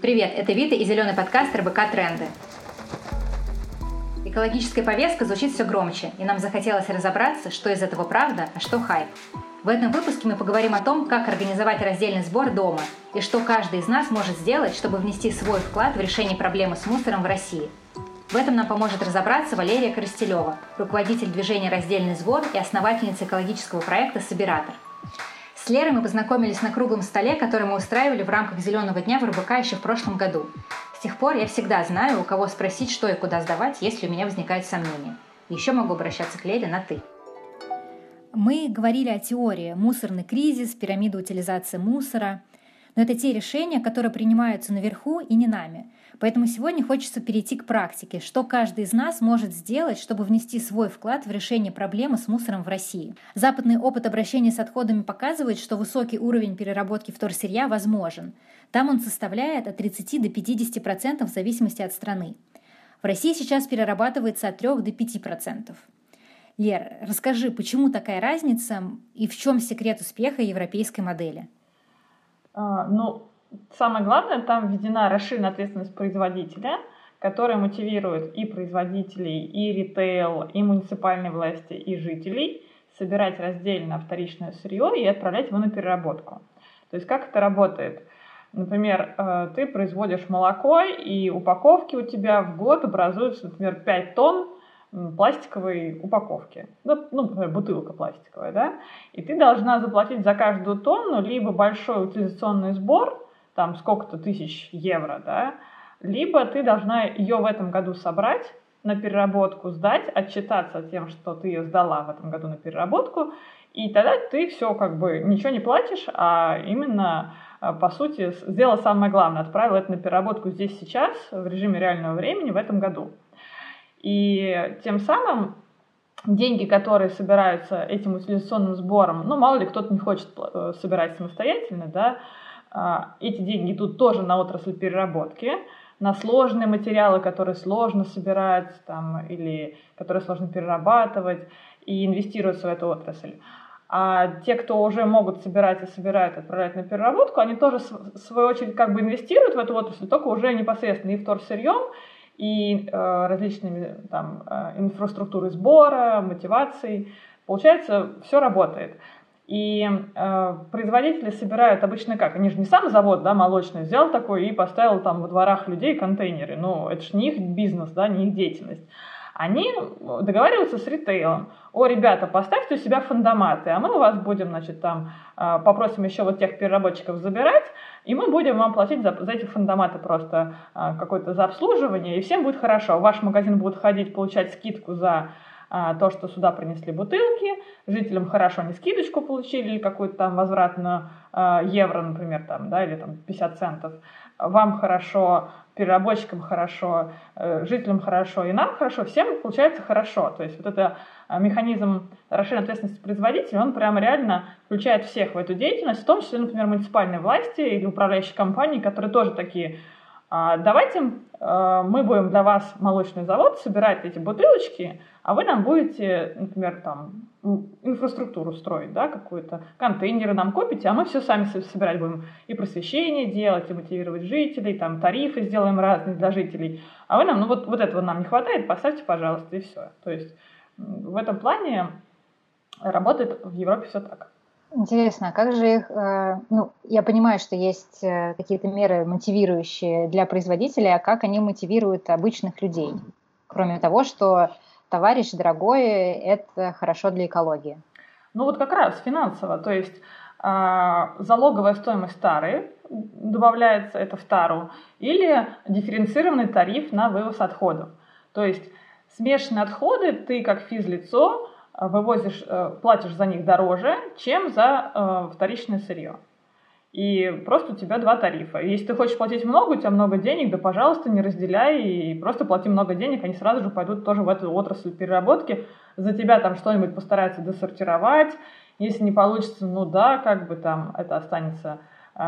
Привет, это Вита и зеленый подкаст РБК «Тренды». Экологическая повестка звучит все громче, и нам захотелось разобраться, что из этого правда, а что хайп. В этом выпуске мы поговорим о том, как организовать раздельный сбор дома и что каждый из нас может сделать, чтобы внести свой вклад в решение проблемы с мусором в России. В этом нам поможет разобраться Валерия Коростелева, руководитель движения «Раздельный сбор» и основательница экологического проекта «Собиратор». Лерой мы познакомились на круглом столе, который мы устраивали в рамках «Зеленого дня» в РБК еще в прошлом году. С тех пор я всегда знаю, у кого спросить, что и куда сдавать, если у меня возникают сомнения. Еще могу обращаться к Лере на «ты». Мы говорили о теории «мусорный кризис», «пирамида утилизации мусора», но это те решения, которые принимаются наверху и не нами. Поэтому сегодня хочется перейти к практике, что каждый из нас может сделать, чтобы внести свой вклад в решение проблемы с мусором в России. Западный опыт обращения с отходами показывает, что высокий уровень переработки вторсырья возможен. Там он составляет от 30 до 50% в зависимости от страны. В России сейчас перерабатывается от 3 до 5%. Лер, расскажи, почему такая разница и в чем секрет успеха европейской модели? А, ну, самое главное, там введена расширенная ответственность производителя, которая мотивирует и производителей, и ритейл, и муниципальные власти, и жителей собирать раздельно вторичное сырье и отправлять его на переработку. То есть как это работает? Например, э, ты производишь молоко, и упаковки у тебя в год образуются, например, 5 тонн пластиковой упаковки. Ну, ну, например, бутылка пластиковая, да? И ты должна заплатить за каждую тонну либо большой утилизационный сбор, там сколько-то тысяч евро, да, либо ты должна ее в этом году собрать, на переработку сдать, отчитаться тем, что ты ее сдала в этом году на переработку, и тогда ты все как бы ничего не платишь, а именно а, по сути сделала самое главное, отправила это на переработку здесь сейчас в режиме реального времени в этом году. И тем самым деньги, которые собираются этим утилизационным сбором, ну, мало ли кто-то не хочет э, собирать самостоятельно, да, эти деньги идут тоже на отрасль переработки, на сложные материалы, которые сложно собирать там, или которые сложно перерабатывать, и инвестируются в эту отрасль. А те, кто уже могут собирать и собирают, отправлять на переработку, они тоже, в свою очередь, как бы инвестируют в эту отрасль, только уже непосредственно и вторсырьем, и э, различными там, э, инфраструктурой сбора, мотивацией. Получается, все работает. И э, производители собирают обычно как? Они же не сам завод, да, молочный, взял такой и поставил там во дворах людей контейнеры. Ну, это же не их бизнес, да, не их деятельность. Они договариваются с ритейлом. О, ребята, поставьте у себя фандоматы, а мы у вас будем, значит, там, э, попросим еще вот тех переработчиков забирать, и мы будем вам платить за, за эти фандоматы просто э, какое-то за обслуживание, и всем будет хорошо. Ваш магазин будет ходить, получать скидку за а, то, что сюда принесли бутылки, жителям хорошо не скидочку получили или какой-то там возврат на а, евро, например, там, да, или там 50 центов, вам хорошо, переработчикам хорошо, э, жителям хорошо и нам хорошо, всем получается хорошо. То есть вот это а, механизм расширенной ответственности производителя, он прямо реально включает всех в эту деятельность, в том числе, например, муниципальные власти или управляющие компании, которые тоже такие давайте э, мы будем для вас молочный завод собирать эти бутылочки, а вы нам будете, например, там инфраструктуру строить, да, какую-то, контейнеры нам купите, а мы все сами собирать будем и просвещение делать, и мотивировать жителей, там тарифы сделаем разные для жителей, а вы нам, ну вот, вот этого нам не хватает, поставьте, пожалуйста, и все. То есть в этом плане работает в Европе все так. Интересно, а как же их, э, ну, я понимаю, что есть э, какие-то меры мотивирующие для производителей, а как они мотивируют обычных людей? Кроме того, что товарищ дорогой, это хорошо для экологии. Ну вот как раз финансово, то есть э, залоговая стоимость тары добавляется это в тару, или дифференцированный тариф на вывоз отходов. То есть смешанные отходы ты как физлицо вывозишь, э, платишь за них дороже, чем за э, вторичное сырье. И просто у тебя два тарифа. если ты хочешь платить много, у тебя много денег, да, пожалуйста, не разделяй и просто плати много денег, они сразу же пойдут тоже в эту отрасль переработки. За тебя там что-нибудь постараются досортировать. Если не получится, ну да, как бы там это останется э,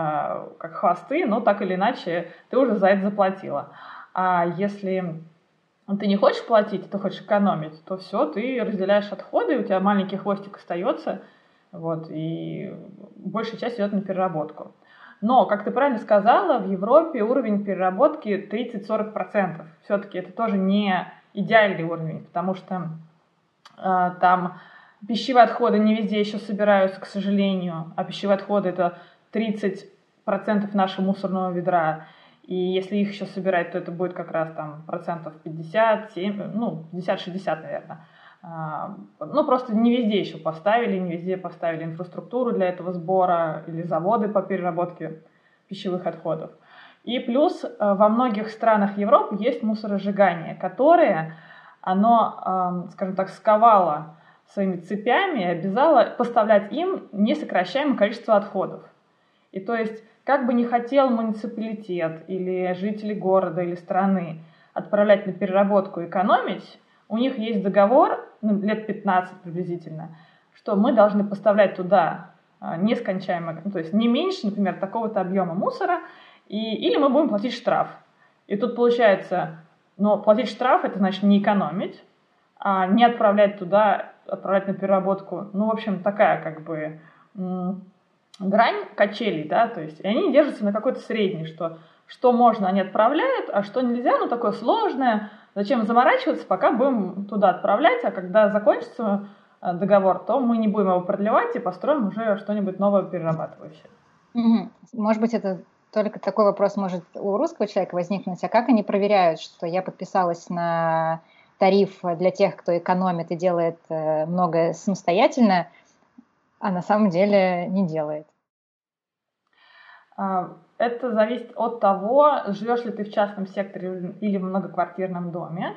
как хвосты, но так или иначе ты уже за это заплатила. А если ты не хочешь платить, ты хочешь экономить, то все, ты разделяешь отходы, у тебя маленький хвостик остается, вот, и большая часть идет на переработку. Но, как ты правильно сказала, в Европе уровень переработки 30-40%. Все-таки это тоже не идеальный уровень, потому что э, там пищевые отходы не везде еще собираются, к сожалению, а пищевые отходы это 30% нашего мусорного ведра. И если их еще собирать, то это будет как раз там процентов 50, 7, ну, 50-60, наверное. А, ну, просто не везде еще поставили, не везде поставили инфраструктуру для этого сбора или заводы по переработке пищевых отходов. И плюс э, во многих странах Европы есть мусоросжигание, которое, оно, скажем так, сковало своими цепями и обязало поставлять им несокращаемое количество отходов. И то есть, как бы не хотел муниципалитет или жители города или страны отправлять на переработку экономить, у них есть договор, ну, лет 15 приблизительно, что мы должны поставлять туда а, нескончаемо, ну, то есть не меньше, например, такого-то объема мусора, и, или мы будем платить штраф. И тут получается, но платить штраф это значит не экономить, а не отправлять туда, отправлять на переработку. Ну, в общем, такая как бы грань качелей, да, то есть и они держатся на какой-то средней, что что можно они отправляют, а что нельзя, ну такое сложное, Зачем заморачиваться, пока будем туда отправлять, а когда закончится э, договор, то мы не будем его продлевать и построим уже что-нибудь новое перерабатывающее. Может быть, это только такой вопрос может у русского человека возникнуть, а как они проверяют, что я подписалась на тариф для тех, кто экономит и делает э, многое самостоятельно, а на самом деле не делает? А, это зависит от того, живешь ли ты в частном секторе или в многоквартирном доме.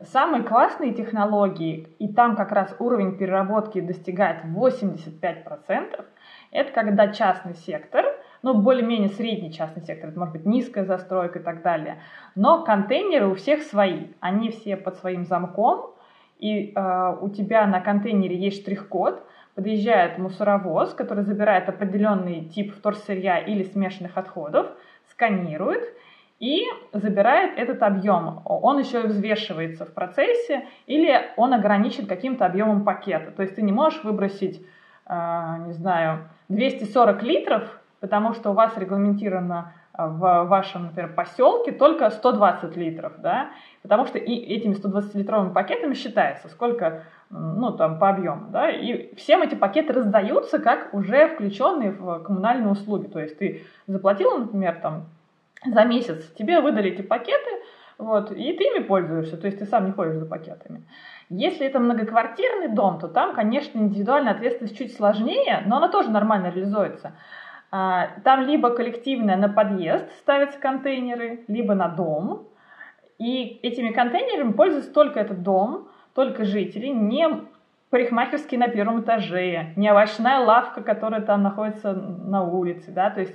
Самые классные технологии, и там как раз уровень переработки достигает 85%, это когда частный сектор, ну, более-менее средний частный сектор, это может быть низкая застройка и так далее, но контейнеры у всех свои, они все под своим замком, и э, у тебя на контейнере есть штрих-код, подъезжает мусоровоз, который забирает определенный тип вторсырья или смешанных отходов, сканирует и забирает этот объем. Он еще и взвешивается в процессе или он ограничен каким-то объемом пакета. То есть ты не можешь выбросить, а, не знаю, 240 литров, потому что у вас регламентировано в вашем, например, поселке только 120 литров, да, потому что и этими 120-литровыми пакетами считается, сколько ну, там, по объему, да, и всем эти пакеты раздаются как уже включенные в коммунальные услуги, то есть ты заплатила, например, там, за месяц, тебе выдали эти пакеты, вот, и ты ими пользуешься, то есть ты сам не ходишь за пакетами. Если это многоквартирный дом, то там, конечно, индивидуальная ответственность чуть сложнее, но она тоже нормально реализуется. А, там либо коллективная на подъезд ставятся контейнеры, либо на дом, и этими контейнерами пользуется только этот дом, только жители, не парикмахерские на первом этаже, не овощная лавка, которая там находится на улице, да, то есть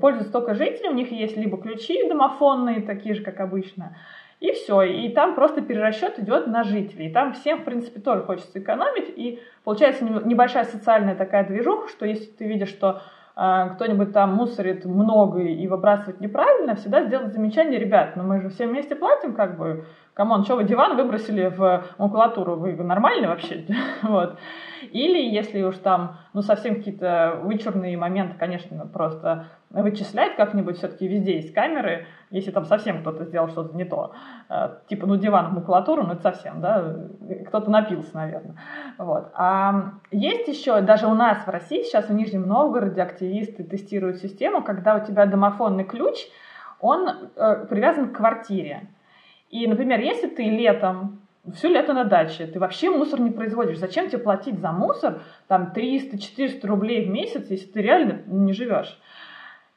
пользуются только жители, у них есть либо ключи домофонные, такие же, как обычно, и все, и там просто перерасчет идет на жителей, и там всем, в принципе, тоже хочется экономить, и получается небольшая социальная такая движуха, что если ты видишь, что кто-нибудь там мусорит много и выбрасывает неправильно, всегда сделать замечание, ребят, ну мы же все вместе платим, как бы, come on, что вы диван выбросили в макулатуру, вы нормальный вообще? вот. Или если уж там, ну, совсем какие-то вычурные моменты, конечно, просто вычислять как-нибудь, все-таки везде есть камеры, если там совсем кто-то сделал что-то не то. Э, типа, ну, диван в макулатуру, ну, это совсем, да, кто-то напился, наверное. Вот. А есть еще, даже у нас в России сейчас в Нижнем Новгороде активисты тестируют систему, когда у тебя домофонный ключ, он э, привязан к квартире. И, например, если ты летом все лето на даче, ты вообще мусор не производишь. Зачем тебе платить за мусор там 300-400 рублей в месяц, если ты реально не живешь?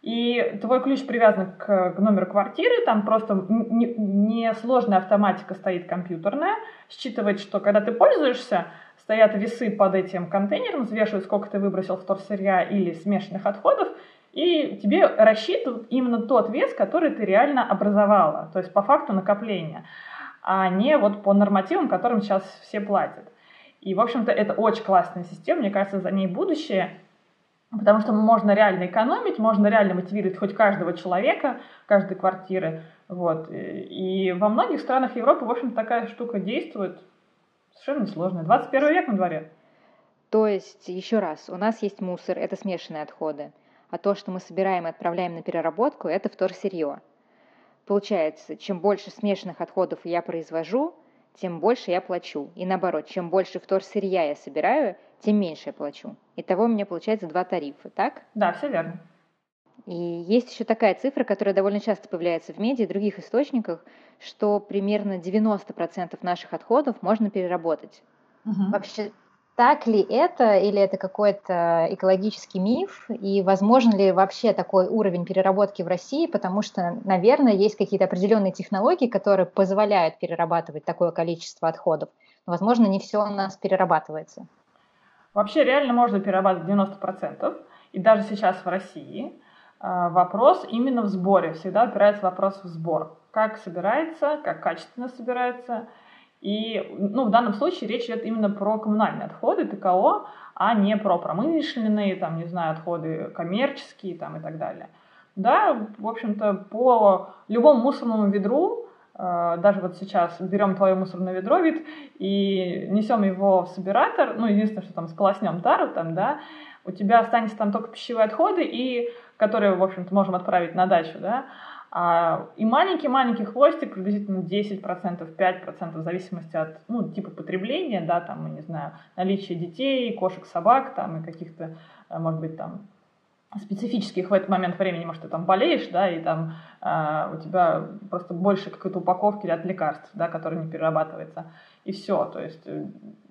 И твой ключ привязан к, к номеру квартиры, там просто несложная не автоматика стоит компьютерная, считывает, что когда ты пользуешься, стоят весы под этим контейнером, взвешивают, сколько ты выбросил вторсырья или смешанных отходов, и тебе рассчитывают именно тот вес, который ты реально образовала, то есть по факту накопления, а не вот по нормативам, которым сейчас все платят. И, в общем-то, это очень классная система, мне кажется, за ней будущее, потому что можно реально экономить, можно реально мотивировать хоть каждого человека, каждой квартиры. Вот. И во многих странах Европы, в общем, такая штука действует совершенно несложная. 21 век на дворе. То есть, еще раз, у нас есть мусор, это смешанные отходы. а то, что мы собираем и отправляем на переработку, это вторсырье. Получается, чем больше смешанных отходов я произвожу, тем больше я плачу. И наоборот, чем больше вторсырья я собираю, тем меньше я плачу. Итого у меня получается два тарифа, так? Да, все верно. И есть еще такая цифра, которая довольно часто появляется в медиа и других источниках, что примерно 90% наших отходов можно переработать. Угу. Вообще, так ли это, или это какой-то экологический миф, и возможен ли вообще такой уровень переработки в России, потому что, наверное, есть какие-то определенные технологии, которые позволяют перерабатывать такое количество отходов. Но, возможно, не все у нас перерабатывается. Вообще реально можно перерабатывать 90%, и даже сейчас в России а, вопрос именно в сборе, всегда опирается вопрос в сбор. Как собирается, как качественно собирается – и ну, в данном случае речь идет именно про коммунальные отходы, ТКО, а не про промышленные, там, не знаю, отходы коммерческие там, и так далее. Да, в общем-то, по любому мусорному ведру, э, даже вот сейчас берем твое мусорное ведро вид и несем его в собиратор, ну, единственное, что там сполоснем тару там, да, у тебя останется там только пищевые отходы, и, которые, в общем-то, можем отправить на дачу, да, и маленький-маленький хвостик, приблизительно 10%, 5% в зависимости от ну, типа потребления, да, там, не знаю, наличия детей, кошек, собак, там, и каких-то, э, может быть, там, специфических в этот момент времени, может, ты там болеешь, да, и там э, у тебя просто больше какой-то упаковки от лекарств, да, которые не перерабатывается, и все, то есть э,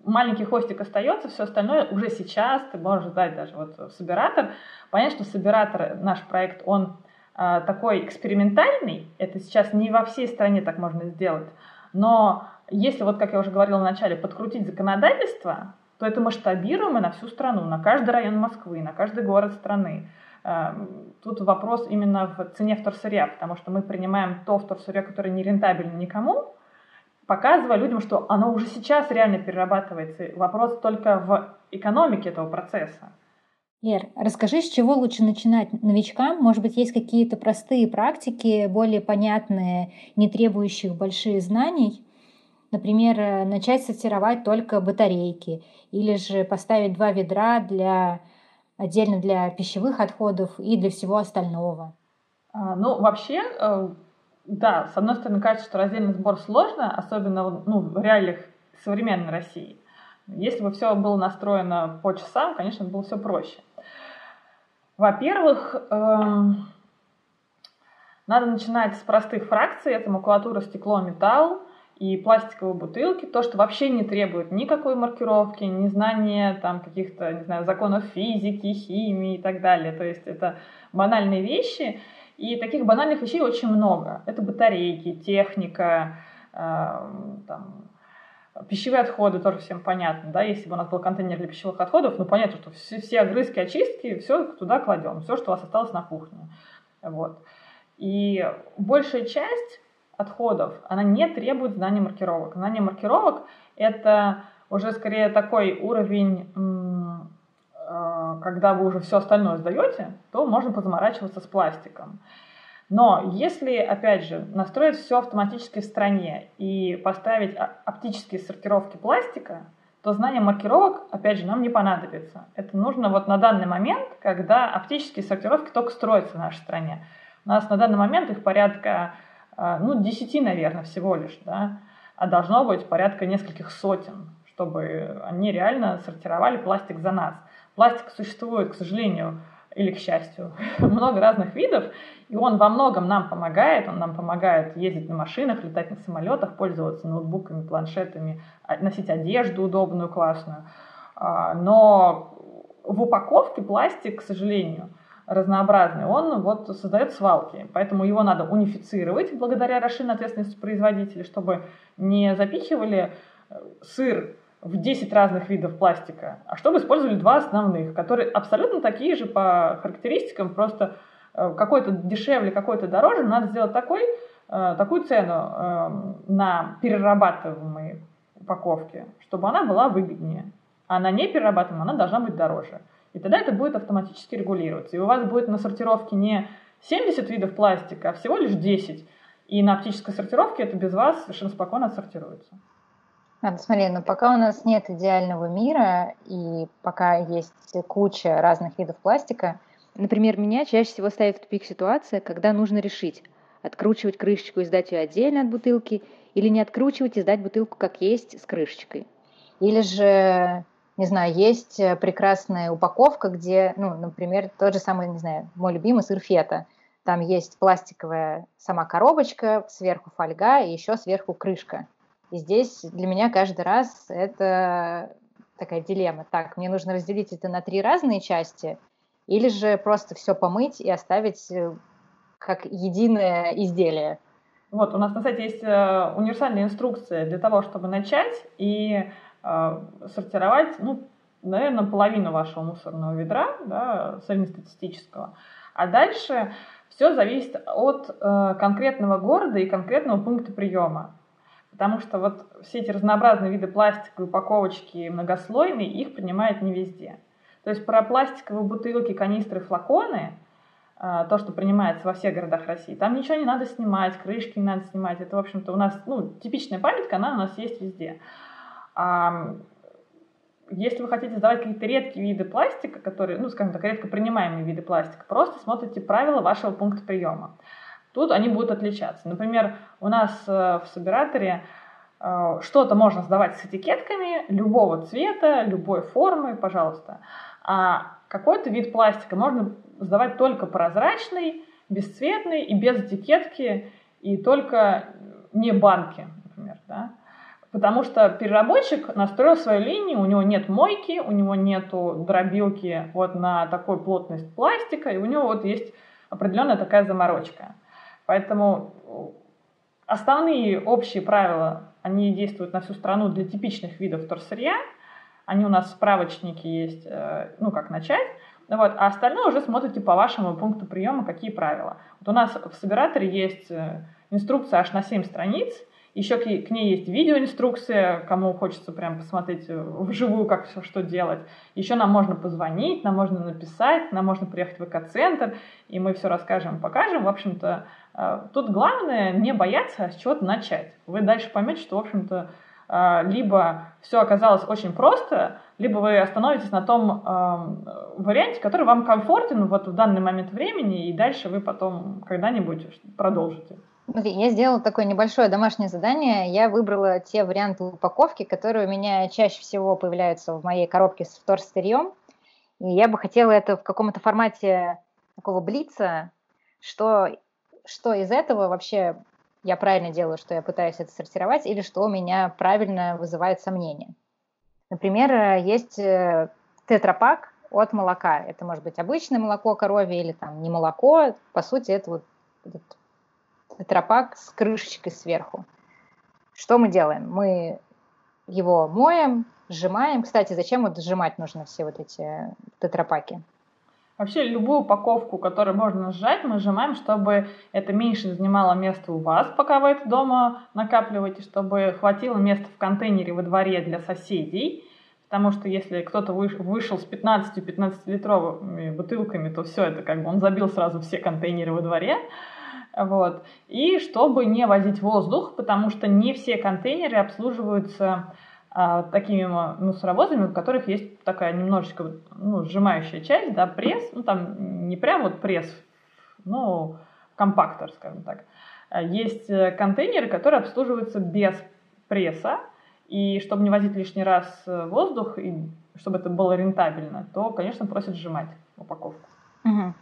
маленький хвостик остается, все остальное уже сейчас ты можешь дать даже вот в собиратор. Понятно, что собиратор, наш проект, он а, такой экспериментальный, это сейчас не во всей стране так можно сделать, но если, вот как я уже говорила в начале, подкрутить законодательство, то это масштабируемо на всю страну, на каждый район Москвы, на каждый город страны. А, тут вопрос именно в цене вторсырья, потому что мы принимаем то вторсырье, которое не рентабельно никому, показывая людям, что оно уже сейчас реально перерабатывается. Вопрос только в экономике этого процесса. Лер, расскажи, с чего лучше начинать новичкам? Может быть, есть какие-то простые практики, более понятные, не требующие больших знаний? Например, э, начать сортировать только батарейки или же поставить два ведра для отдельно для пищевых отходов и для всего остального. А, ну, вообще, э, да, с одной стороны, кажется, что раздельный сбор сложно, особенно ну, в реалиях современной России. Если бы все было настроено по часам, конечно, было все проще. Во-первых, эм, надо начинать с простых фракций. Это макулатура, стекло, металл и пластиковые бутылки. То, что вообще не требует никакой маркировки, ни знания там каких-то, не знаю, законов физики, химии и так далее. То есть это банальные вещи. И таких банальных вещей очень много. Это батарейки, техника, э, там, Пищевые отходы тоже всем понятно, да, если бы у нас был контейнер для пищевых отходов, ну понятно, что все, все огрызки, очистки, все туда кладем, все, что у вас осталось на кухне. Вот. И большая часть отходов, она не требует знания маркировок. Знание маркировок – это уже скорее такой уровень, э, когда вы уже все остальное сдаете, то можно позаморачиваться с пластиком. Но если, опять же, настроить все автоматически в стране и поставить оптические сортировки пластика, то знание маркировок, опять же, нам не понадобится. Это нужно вот на данный момент, когда оптические сортировки только строятся в нашей стране. У нас на данный момент их порядка, э, ну, 10, наверное, всего лишь, да, а должно быть порядка нескольких сотен, чтобы они реально сортировали пластик за нас. Пластик существует, к сожалению, или к счастью, много разных видов, и он во многом нам помогает, он нам помогает ездить на машинах, летать на самолетах, пользоваться ноутбуками, планшетами, а, носить одежду удобную, классную. А, но в упаковке пластик, к сожалению, разнообразный, он вот создает свалки, поэтому его надо унифицировать благодаря расширенной ответственности производителя, чтобы не запихивали э, сыр в 10 разных видов пластика, а чтобы использовали два основных, которые абсолютно такие же по характеристикам, просто э, какой-то дешевле, какой-то дороже, надо сделать такой, э, такую цену э, на перерабатываемые упаковки, чтобы она была выгоднее. А на неперерабатываемой она должна быть дороже. И тогда это будет автоматически регулироваться. И у вас будет на сортировке не 70 видов пластика, а всего лишь 10. И на оптической сортировке это без вас совершенно спокойно отсортируется. А, смотри, но пока у нас нет идеального мира, и пока есть куча разных видов пластика, Например, меня чаще всего ставит в тупик ситуация, когда нужно решить, откручивать крышечку и сдать ее отдельно от бутылки, или не откручивать и сдать бутылку как есть с крышечкой. Или же, не знаю, есть прекрасная упаковка, где, ну, например, тот же самый, не знаю, мой любимый сыр фета. Там есть пластиковая сама коробочка, сверху фольга и еще сверху крышка. И здесь для меня каждый раз это такая дилемма. Так, мне нужно разделить это на три разные части, или же просто все помыть и оставить э, как единое изделие. Вот, у нас на сайте есть э, универсальная инструкция для того, чтобы начать и э, сортировать, ну, наверное, половину вашего мусорного ведра, да, среднестатистического. А дальше все зависит от э, конкретного города и конкретного пункта приема. Потому что вот все эти разнообразные виды пластика, упаковочки многослойные, их принимают не везде. То есть про пластиковые бутылки, канистры, флаконы, а, то, что принимается во всех городах России, там ничего не надо снимать, крышки не надо снимать. Это, в общем-то, у нас, ну, типичная памятка, она у нас есть везде. А если вы хотите сдавать какие-то редкие виды пластика, которые, ну, скажем так, редко принимаемые виды пластика, просто смотрите правила вашего пункта приема. Тут они будут отличаться. Например, у нас э, в собираторе э, что-то можно сдавать с этикетками любого цвета, любой формы, пожалуйста. А какой-то вид пластика можно сдавать только прозрачный, бесцветный и без этикетки, и только не банки, например, да. Потому что переработчик настроил свою линию, у него нет мойки, у него нет дробилки вот на такой плотность пластика, и у него вот есть определенная такая заморочка. Поэтому основные общие правила, они действуют на всю страну для типичных видов вторсырья. Они у нас в справочнике есть, э, ну, как начать. Вот, а остальное уже смотрите по вашему пункту приема, какие правила. Вот у нас в собираторе есть э, инструкция аж на 7 страниц, еще к, ней есть видеоинструкция, кому хочется прям посмотреть э, вживую, как все что делать. Еще нам можно позвонить, нам можно написать, нам можно приехать в ВК-центр, и мы все расскажем, покажем. В общем-то, э, тут главное не бояться, а с чего-то начать. Вы дальше поймете, что, в общем-то, э, либо все оказалось очень просто, либо вы остановитесь на том э, варианте, который вам комфортен вот в данный момент времени, и дальше вы потом когда-нибудь продолжите. Смотри, я сделала такое небольшое домашнее задание. Я выбрала те варианты упаковки, которые у меня чаще всего появляются в моей коробке с вторсырьем. И я бы хотела это в каком-то формате такого блица, что, что из этого вообще я правильно делаю, что я пытаюсь это сортировать, или что у меня правильно вызывает сомнения. Например, есть э, тетрапак от молока. Это может быть обычное молоко коровье или там не молоко. По сути, это вот тетрапак с крышечкой сверху. Что мы делаем? Мы его моем, сжимаем. Кстати, зачем вот сжимать нужно все вот эти тетрапаки? Вообще любую упаковку, которую можно сжать, мы сжимаем, чтобы это меньше занимало места у вас, пока вы это дома накапливаете, чтобы хватило места в контейнере во дворе для соседей. Потому что если кто-то вышел с 15-15-литровыми бутылками, то все это как бы он забил сразу все контейнеры во дворе. Вот. И чтобы не возить воздух, потому что не все контейнеры обслуживаются а, такими мусоровозами, у которых есть такая немножечко ну, сжимающая часть, да, пресс, ну там не прям вот пресс, ну компактор, скажем так. А есть э, контейнеры, которые обслуживаются без пресса, и чтобы не возить лишний раз э, воздух, и чтобы это было рентабельно, то, конечно, просят сжимать упаковку. Угу.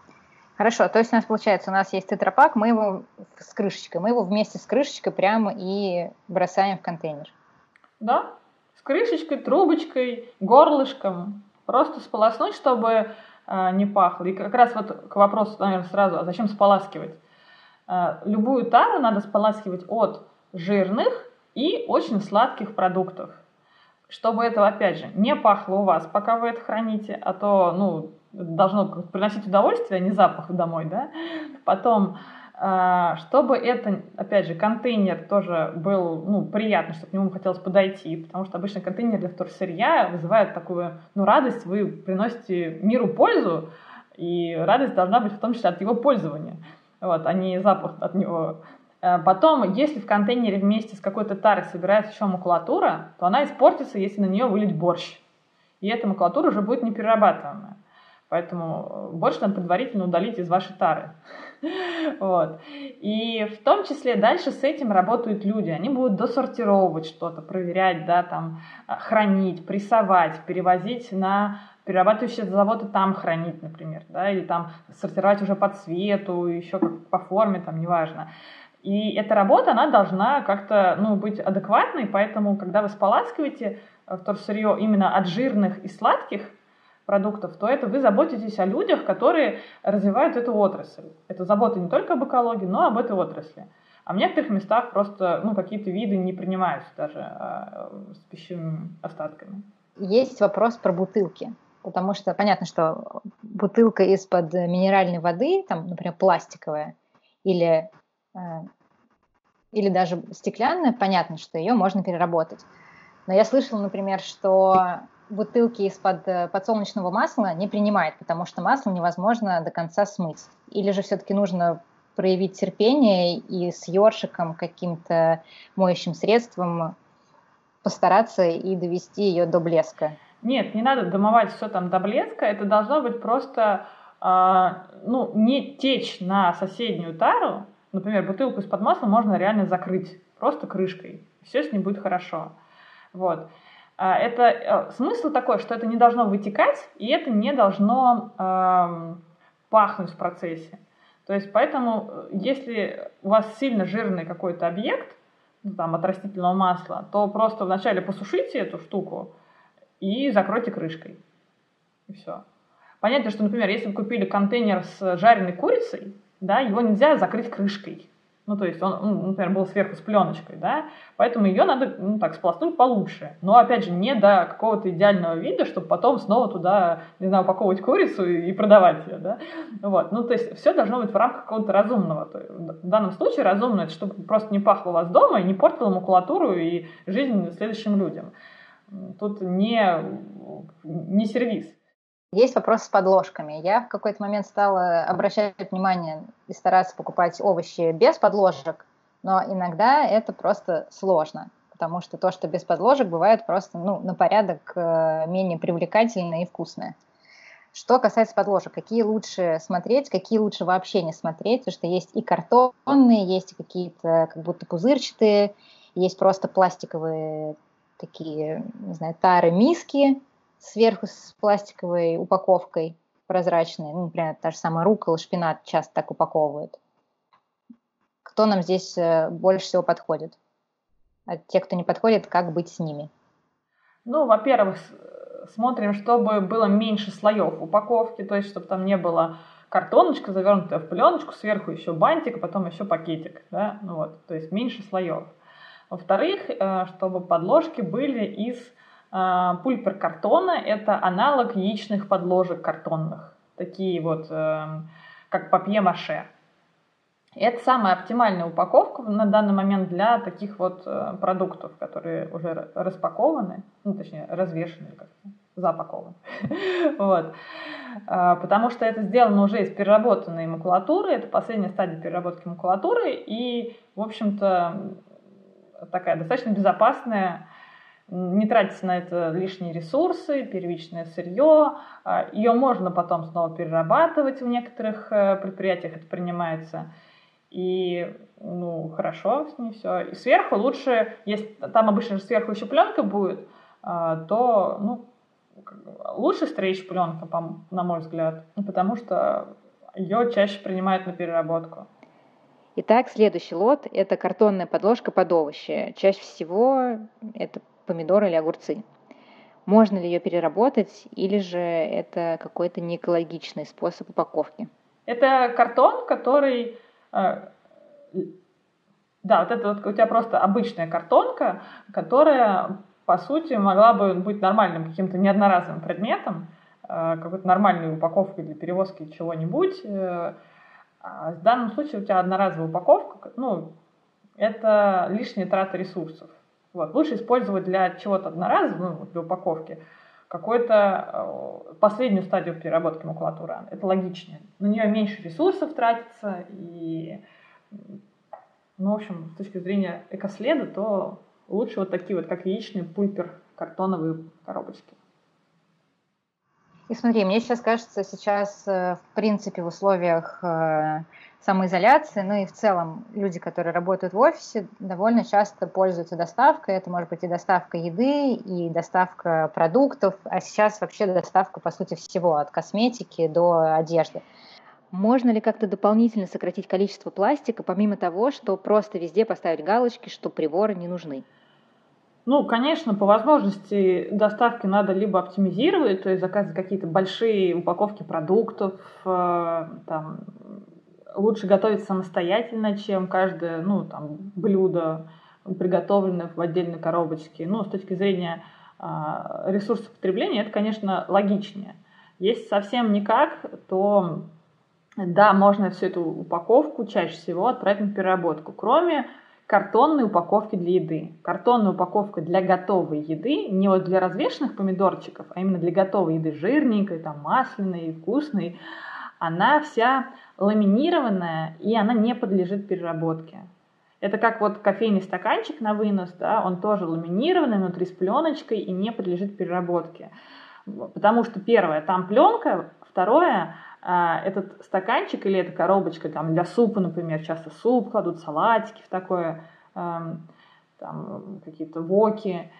Хорошо, то есть у нас получается, у нас есть тетрапак, мы его с крышечкой, мы его вместе с крышечкой прямо и бросаем в контейнер. Да, с крышечкой, трубочкой, горлышком. Просто сполоснуть, чтобы э, не пахло. И как раз вот к вопросу, наверное, сразу, а зачем споласкивать? Э, любую тару надо споласкивать от жирных и очень сладких продуктов. Чтобы это, опять же, не пахло у вас, пока вы это храните, а то, ну, должно приносить удовольствие, а не запах домой, да. Потом, а, чтобы это, опять же, контейнер тоже был, ну, приятно, чтобы к нему хотелось подойти, потому что обычно контейнер для вторсырья вызывает такую, ну, радость, вы приносите миру пользу, и радость должна быть в том числе от его пользования, вот, а не запах от него. А потом, если в контейнере вместе с какой-то тарой собирается еще макулатура, то она испортится, если на нее вылить борщ. И эта макулатура уже будет неперерабатываемая. Поэтому э, больше надо предварительно удалить из вашей тары. Вот. И в том числе дальше с этим работают люди. Они будут досортировывать что-то, проверять, да, там, а, хранить, прессовать, перевозить на перерабатывающие заводы там хранить, например, да, или там сортировать уже по цвету, еще как по форме, там, неважно. И эта работа, она должна как-то, ну, быть адекватной, поэтому, когда вы споласкиваете э, вторсырье именно от жирных и сладких продуктов, то это вы заботитесь о людях, которые развивают эту отрасль. Это забота не только об экологии, но об этой отрасли. А в некоторых местах просто ну, какие-то виды не принимаются даже а, с пищевыми остатками. Есть вопрос про бутылки. Потому что понятно, что бутылка из-под минеральной воды, там, например, пластиковая, или, э, или даже стеклянная, понятно, что ее можно переработать. Но я слышала, например, что бутылки из-под э, подсолнечного масла не принимает, потому что масло невозможно до конца смыть. Или же все-таки нужно проявить терпение и с ёршиком, каким-то моющим средством постараться и довести ее до блеска. Нет, не надо домывать все там до блеска. Это должно быть просто, э, ну, не течь на соседнюю тару. Например, бутылку из-под масла можно реально закрыть просто крышкой. Все с ней будет хорошо. Вот. А, это э, смысл такой, что это не должно вытекать, и это не должно э, пахнуть в процессе. То есть поэтому, э, если у вас сильно жирный какой-то объект, ну, там, от растительного масла, то просто вначале посушите эту штуку, и закройте крышкой. И все. Понятно, что, например, если вы купили контейнер с жареной курицей, да, его нельзя закрыть крышкой. Ну, то есть он, ну, например, был сверху с пленочкой, да, поэтому ее надо, ну, так, сплоснуть получше. Но, опять же, не до какого-то идеального вида, чтобы потом снова туда, не знаю, упаковывать курицу и продавать ее, да. Вот, ну, то есть все должно быть в рамках какого-то разумного. То есть, в данном случае разумно, это чтобы просто не пахло у вас дома и не портило макулатуру и жизнь следующим людям. Тут не, не сервис. Есть вопрос с подложками. Я в какой-то момент стала обращать внимание и стараться покупать овощи без подложек, но иногда это просто сложно, потому что то, что без подложек, бывает просто ну, на порядок э, менее привлекательное и вкусное. Что касается подложек, какие лучше смотреть, какие лучше вообще не смотреть, потому что есть и картонные, есть какие-то как будто пузырчатые, есть просто пластиковые такие, не знаю, тары миски сверху с пластиковой упаковкой прозрачной. Ну, например, та же самая рукола, шпинат часто так упаковывают. Кто нам здесь э, больше всего подходит? А те, кто не подходит, как быть с ними? Ну, во-первых, смотрим, чтобы было меньше слоев упаковки, то есть, чтобы там не было картоночка, завернутая в пленочку, сверху еще бантик, а потом еще пакетик, да, ну вот, то есть меньше слоев. Во-вторых, э, чтобы подложки были из э, пульпер-картона, это аналог яичных подложек картонных, такие вот, э, как папье-маше. Это самая оптимальная упаковка на данный момент для таких вот продуктов, которые уже распакованы, ну, точнее, развешены как-то, запакованы. вот. Потому что это сделано уже из переработанной макулатуры, это последняя стадия переработки макулатуры, и, в общем-то, такая достаточно безопасная, не тратится на это лишние ресурсы, первичное сырье. А, Ее можно потом снова перерабатывать в некоторых э, предприятиях, это принимается. И ну, хорошо с ней все. И сверху лучше, если там обычно сверху еще пленка будет, а, то ну, лучше стричь пленка, на мой взгляд, потому что ее чаще принимают на переработку. Итак, следующий лот – это картонная подложка под овощи. Чаще всего это помидоры или огурцы. Можно ли ее переработать, или же это какой-то неэкологичный способ упаковки? Это картон, который... Э, да, вот это вот у тебя просто обычная картонка, которая, по сути, могла бы быть нормальным каким-то неодноразовым предметом, э, какой-то нормальной упаковкой для перевозки чего-нибудь, э, а в данном случае у тебя одноразовая упаковка, ну, это лишняя трата ресурсов. Вот. Лучше использовать для чего-то одноразового, ну, для упаковки, какую-то э, последнюю стадию переработки макулатуры. Это логичнее. На нее меньше ресурсов тратится, и, ну, в общем, с точки зрения экоследа, то лучше вот такие вот, как яичные пульпер картоновые коробочки. И смотри, мне сейчас кажется, сейчас, э, в принципе, в условиях э, самоизоляции, ну и в целом люди, которые работают в офисе, довольно часто пользуются доставкой. Это может быть и доставка еды, и доставка продуктов, а сейчас вообще доставка, по сути, всего, от косметики до одежды. Можно ли как-то дополнительно сократить количество пластика, помимо того, что просто везде поставить галочки, что приборы не нужны? Ну, конечно, по возможности доставки надо либо оптимизировать, то есть заказывать какие-то большие упаковки продуктов, э, там, лучше готовить самостоятельно, чем каждое ну, там, блюдо приготовленное в отдельной коробочке. Ну, с точки зрения э, ресурсов потребления, это, конечно, логичнее. Если совсем никак, то да, можно всю эту упаковку чаще всего отправить на переработку. Кроме картонные упаковки для еды. Картонная упаковка для готовой еды, не вот для развешенных помидорчиков, а именно для готовой еды, жирненькой, там, масляной, вкусной, она вся ламинированная, и она не подлежит переработке. Это как вот кофейный стаканчик на вынос, да, он тоже ламинированный, внутри с пленочкой и не подлежит переработке. Потому что первое, там пленка, второе, а, этот стаканчик или эта коробочка там, для супа, например, часто суп кладут, салатики в такое, там какие-то воки,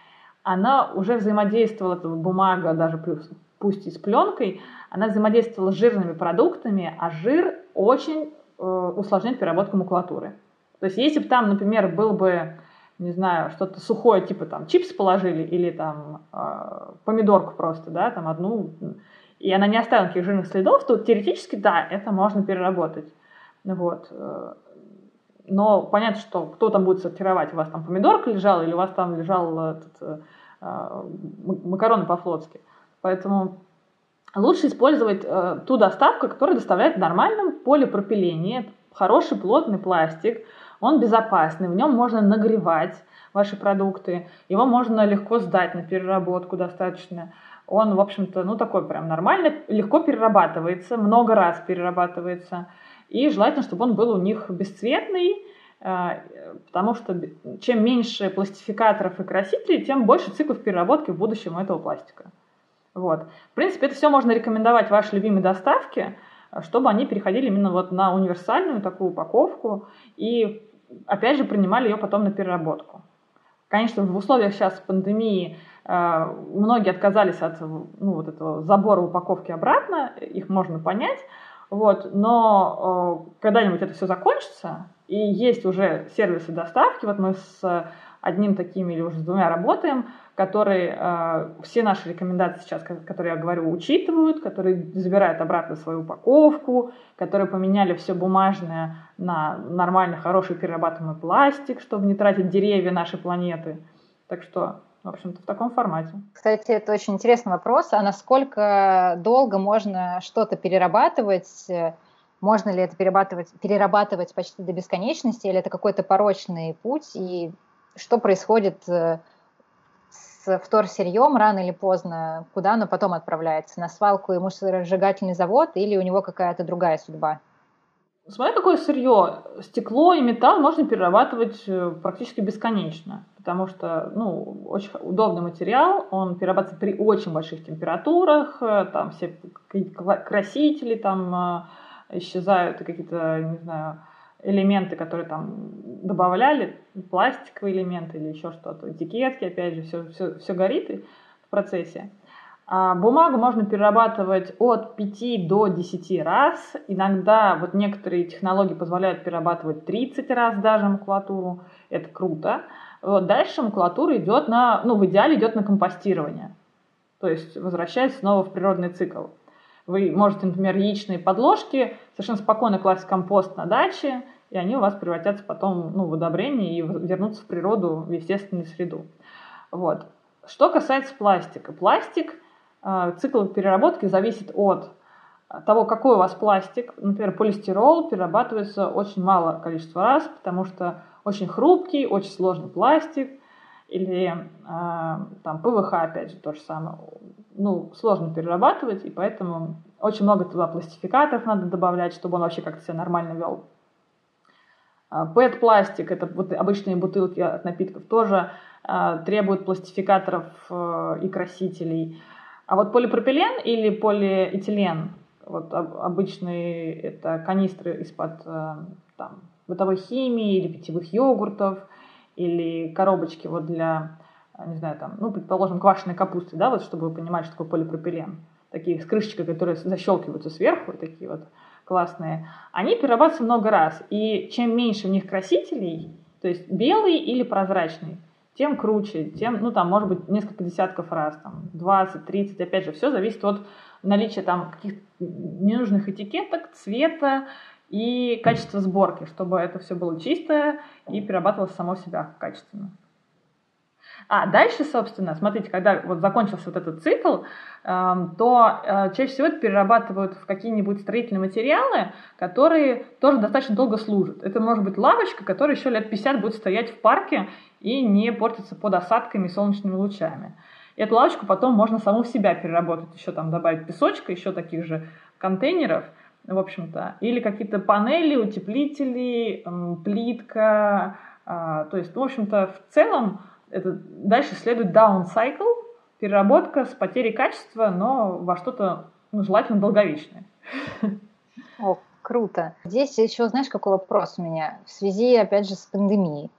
она уже взаимодействовала, эта бумага, даже плюс, пусть и с пленкой, она взаимодействовала с жирными продуктами, а жир очень э, усложняет переработку макулатуры. То есть если бы там, например, был бы, не знаю, что-то сухое, типа там чипс положили или там э, помидорку просто, да, там одну и она не оставила никаких жирных следов, то теоретически, да, это можно переработать. Вот. Но понятно, что кто там будет сортировать, у вас там помидорка лежала или у вас там лежал этот, э, макароны по-флотски. Поэтому лучше использовать э, ту доставку, которая доставляет в нормальном полипропилене. Хороший плотный пластик, он безопасный, в нем можно нагревать ваши продукты, его можно легко сдать на переработку достаточно он, в общем-то, ну такой прям нормальный, легко перерабатывается, много раз перерабатывается. И желательно, чтобы он был у них бесцветный, э, потому что чем меньше пластификаторов и красителей, тем больше циклов переработки в будущем этого пластика. Вот. В принципе, это все можно рекомендовать вашей любимой доставке, чтобы они переходили именно вот на универсальную такую упаковку и, опять же, принимали ее потом на переработку. Конечно, в условиях сейчас пандемии Э, многие отказались от ну, вот этого забора упаковки обратно, их можно понять. Вот, но э, когда-нибудь это все закончится, и есть уже сервисы доставки, вот мы с одним таким или уже с двумя работаем, которые э, все наши рекомендации сейчас, которые я говорю, учитывают, которые забирают обратно свою упаковку, которые поменяли все бумажное на нормальный, хороший перерабатываемый пластик, чтобы не тратить деревья нашей планеты. Так что в общем-то, в таком формате. Кстати, это очень интересный вопрос. А насколько долго можно что-то перерабатывать? Можно ли это перерабатывать, перерабатывать почти до бесконечности, или это какой-то порочный путь? И что происходит э, с вторсырьем рано или поздно? Куда оно потом отправляется? На свалку и мусоросжигательный завод или у него какая-то другая судьба? Смотря какое сырье. Стекло и металл можно перерабатывать э, практически бесконечно потому что, ну, очень удобный материал, он перерабатывается при очень больших температурах, э, там все красители там исчезают, какие-то, не знаю, элементы, которые там добавляли, пластиковые элементы или еще что-то, этикетки, опять же, все, все, все горит в процессе. А бумагу можно перерабатывать от 5 до 10 раз. Иногда вот некоторые технологии позволяют перерабатывать 30 раз даже макулатуру. Это круто. Вот дальше макулатура идет на, ну, в идеале идет на компостирование. То есть возвращаясь снова в природный цикл. Вы можете, например, яичные подложки совершенно спокойно класть в компост на даче, и они у вас превратятся потом ну, в удобрение и вернутся в природу, в естественную среду. Вот. Что касается пластика. Пластик, э, цикл переработки зависит от того, какой у вас пластик. Например, полистирол перерабатывается очень мало количества раз, потому что очень хрупкий, очень сложный пластик, или э, там ПВХ, опять же, то же самое. Ну, сложно перерабатывать, и поэтому очень много туда пластификаторов надо добавлять, чтобы он вообще как-то себя нормально вел. А, ПЭТ-пластик, это вот обычные бутылки от напитков, тоже э, требуют пластификаторов э, и красителей. А вот полипропилен или полиэтилен, вот обычные это канистры из-под э, там, бытовой химии или питьевых йогуртов, или коробочки вот для, не знаю, там, ну, предположим, квашеной капусты, да, вот чтобы вы понимали, что такое полипропилен. Такие с крышечкой, которые защелкиваются сверху, такие вот классные. Они перерабатываются много раз. И чем меньше в них красителей, то есть белый или прозрачный, тем круче, тем, ну, там, может быть, несколько десятков раз, там, 20, 30, опять же, все зависит от наличия там каких-то ненужных этикеток, цвета и качества сборки, чтобы это все было чистое и перерабатывалось само себя качественно. А дальше, собственно, смотрите, когда вот закончился вот этот цикл, эм, то э, чаще всего это перерабатывают в какие-нибудь строительные материалы, которые тоже достаточно долго служат. Это может быть лавочка, которая еще лет 50 будет стоять в парке и не портится под осадками и солнечными лучами. И эту лавочку потом можно саму в себя переработать, еще там добавить песочка, еще таких же контейнеров, в общем-то, или какие-то панели, утеплители, эм, плитка, а, то есть, в общем-то, в целом это дальше следует down cycle, переработка с потерей качества, но во что-то ну, желательно долговечное. О, круто. Здесь еще, знаешь, какой вопрос у меня в связи, опять же, с пандемией.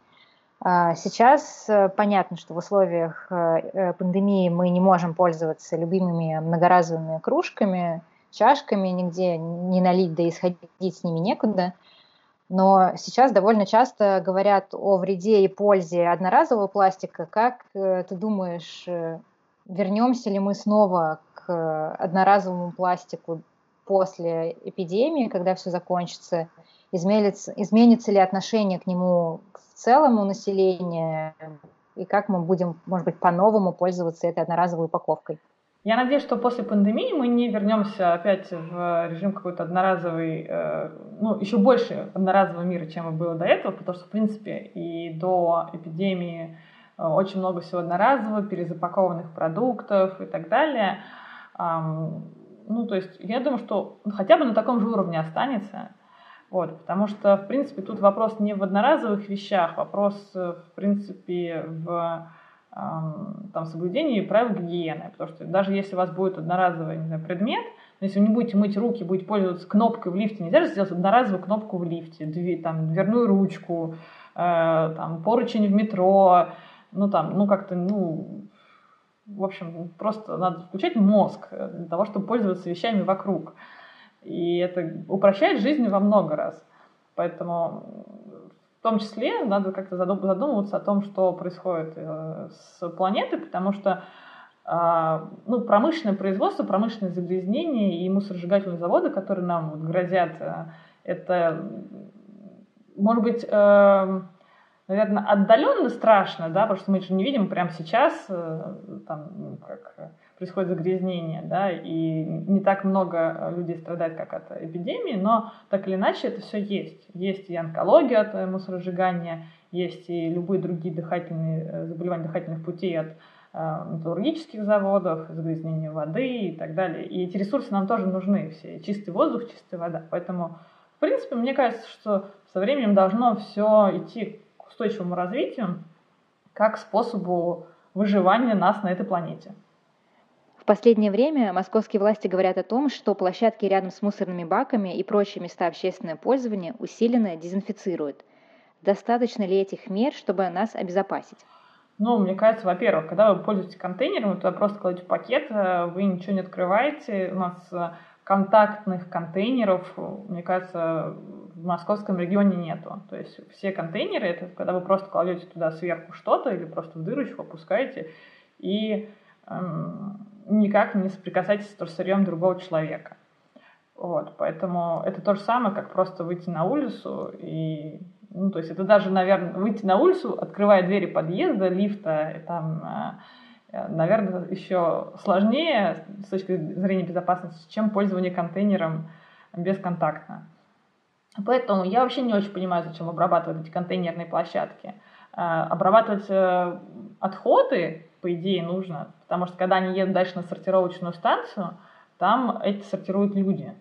А, сейчас э, понятно, что в условиях э, э, пандемии мы не можем пользоваться любимыми многоразовыми кружками, чашками, нигде не налить, да и сходить с ними некуда. Но сейчас довольно часто говорят о вреде и пользе одноразового пластика. Как ты думаешь, вернемся ли мы снова к одноразовому пластику после эпидемии, когда все закончится? Изменится, изменится ли отношение к нему в целом у населения? И как мы будем, может быть, по-новому пользоваться этой одноразовой упаковкой? Я надеюсь, что после пандемии мы не вернемся опять в режим какой-то одноразовый, э, ну, еще больше одноразового мира, чем было до этого, потому что, в принципе, и до эпидемии э, очень много всего одноразового, перезапакованных продуктов и так далее. Ну, то есть, я думаю, что хотя бы на таком же уровне останется. Вот, потому что, в принципе, тут вопрос не в одноразовых вещах, вопрос, э, в принципе, в там, соблюдении правил гигиены. Потому что даже если у вас будет одноразовый не знаю, предмет, если вы не будете мыть руки, будете пользоваться кнопкой в лифте, нельзя же сделать одноразовую кнопку в лифте, дверь, там, дверную ручку, э, там, поручень в метро, ну, там, ну, как-то, ну, в общем, просто надо включать мозг для того, чтобы пользоваться вещами вокруг. И это упрощает жизнь во много раз. Поэтому том числе надо как-то задумываться о том, что происходит э, с планетой, потому что а, ну, промышленное производство, промышленное загрязнение и мусоросжигательные заводы, которые нам грозят, э, это, может быть, э, наверное, отдаленно страшно, да, потому что мы же не видим прямо сейчас, там, ну, как происходит загрязнение, да, и не так много э, людей страдает, как от эпидемии, но так или иначе это все есть. Есть и онкология от э, мусоросжигания, есть и любые другие дыхательные э, заболевания дыхательных путей от металлургических заводов, загрязнения воды и так далее. И эти ресурсы нам тоже нужны все. Чистый воздух, чистая вода. Поэтому, в принципе, мне кажется, что со временем должно все идти к устойчивому развитию как способу выживания нас на этой планете. Последнее время московские власти говорят о том, что площадки рядом с мусорными баками и прочие места общественного пользования усиленно дезинфицируют. Достаточно ли этих мер, чтобы нас обезопасить? Ну, мне кажется, во-первых, когда вы пользуетесь контейнером, вы туда просто кладете пакет, э, вы ничего не открываете. У нас э, контактных контейнеров, мне кажется, в московском регионе нету. То есть все контейнеры, это когда вы просто кладете туда сверху что-то или просто в дырочку опускаете, и эм, никак не соприкасайтесь с сырьем другого человека. Вот, поэтому это то же самое, как просто выйти на улицу и ну, то есть это даже, наверное, выйти на улицу, открывая двери подъезда, лифта, и там, э, наверное, еще сложнее с точки зрения безопасности, чем пользование контейнером бесконтактно. Поэтому я вообще не очень понимаю, зачем обрабатывать эти контейнерные площадки. Э, обрабатывать э, отходы, по идее, нужно, потому что когда они едут дальше на сортировочную станцию, там эти сортируют люди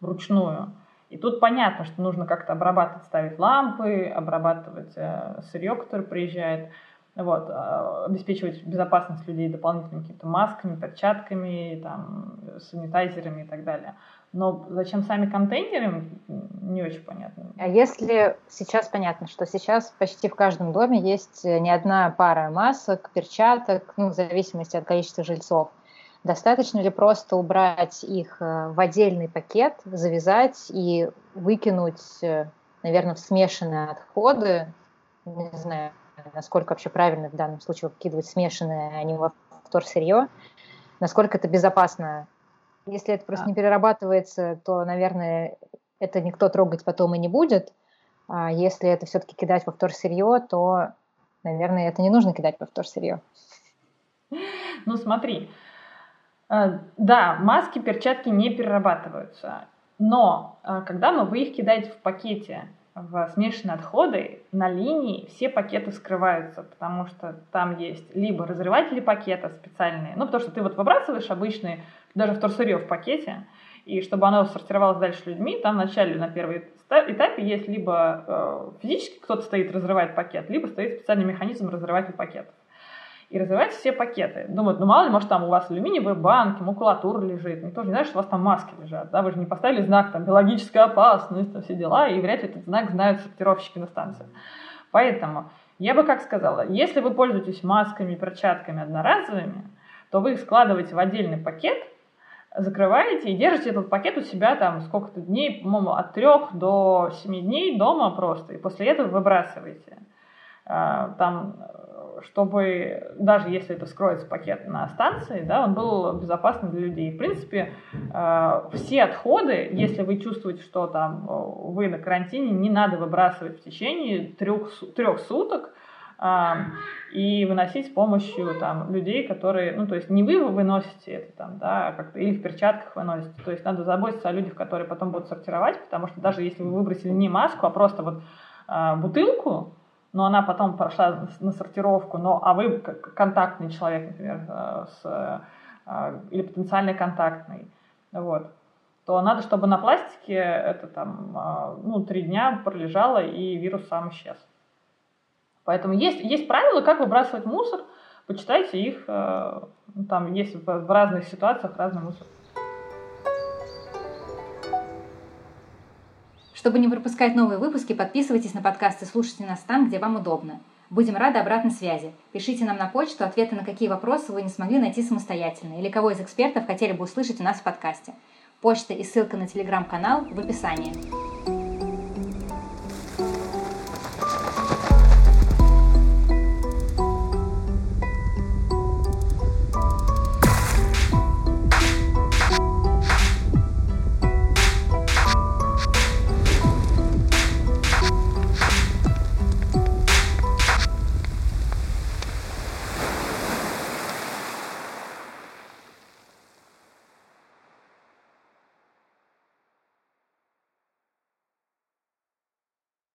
вручную. И тут понятно, что нужно как-то обрабатывать, ставить лампы, обрабатывать э, сырье, которое приезжает. Вот, а, обеспечивать безопасность людей дополнительными какими-то масками, перчатками, там, санитайзерами и так далее. Но зачем сами контейнеры, не очень понятно. А если сейчас понятно, что сейчас почти в каждом доме есть не одна пара масок, перчаток, ну, в зависимости от количества жильцов, достаточно ли просто убрать их э, в отдельный пакет, завязать и выкинуть, э, наверное, в смешанные отходы, не знаю, насколько вообще правильно в данном случае выкидывать смешанные, а не во вторсырье, насколько это безопасно. Если это просто а. не перерабатывается, то, наверное, это никто трогать потом и не будет. А если это все-таки кидать во вторсырье, то, наверное, это не нужно кидать во вторсырье. Ну, смотри, э, да, маски, перчатки не перерабатываются. Но э, когда мы, вы их кидаете в пакете, в смешанные отходы на линии все пакеты скрываются, потому что там есть либо разрыватели пакета специальные, ну, потому что ты вот выбрасываешь обычные, даже вторсырье в пакете, и чтобы оно сортировалось дальше людьми, там вначале на первом этапе есть либо э, физически кто-то стоит, разрывает пакет, либо стоит специальный механизм разрыватель пакетов и разрывать все пакеты. Думают, ну мало ли, может там у вас алюминиевые банки, макулатура лежит, никто же не знает, что у вас там маски лежат, да, вы же не поставили знак там биологическая опасность, там все дела, и вряд ли этот знак знают сортировщики на станции. Поэтому я бы как сказала, если вы пользуетесь масками, перчатками одноразовыми, то вы их складываете в отдельный пакет, закрываете и держите этот пакет у себя там сколько-то дней, по-моему, от трех до семи дней дома просто, и после этого выбрасываете. А, там чтобы даже если это вскроется пакет на станции, да, он был безопасным для людей. В принципе, э, все отходы, если вы чувствуете, что там э, вы на карантине, не надо выбрасывать в течение трех, трех суток, э, и выносить с помощью там, людей, которые, ну, то есть не вы выносите это там, да, как или в перчатках выносите, то есть надо заботиться о людях, которые потом будут сортировать, потому что даже если вы выбросили не маску, а просто вот бутылку, но она потом прошла на сортировку, но, а вы как контактный человек, например, э, с, э, или потенциально контактный, вот, то надо, чтобы на пластике это там, э, ну, три дня пролежало, и вирус сам исчез. Поэтому есть, есть правила, как выбрасывать мусор, почитайте их, там есть в разных ситуациях разный мусор. Чтобы не пропускать новые выпуски, подписывайтесь на подкаст и слушайте нас там, где вам удобно. Будем рады обратной связи. Пишите нам на почту ответы на какие вопросы вы не смогли найти самостоятельно или кого из экспертов хотели бы услышать у нас в подкасте. Почта и ссылка на телеграм-канал в описании.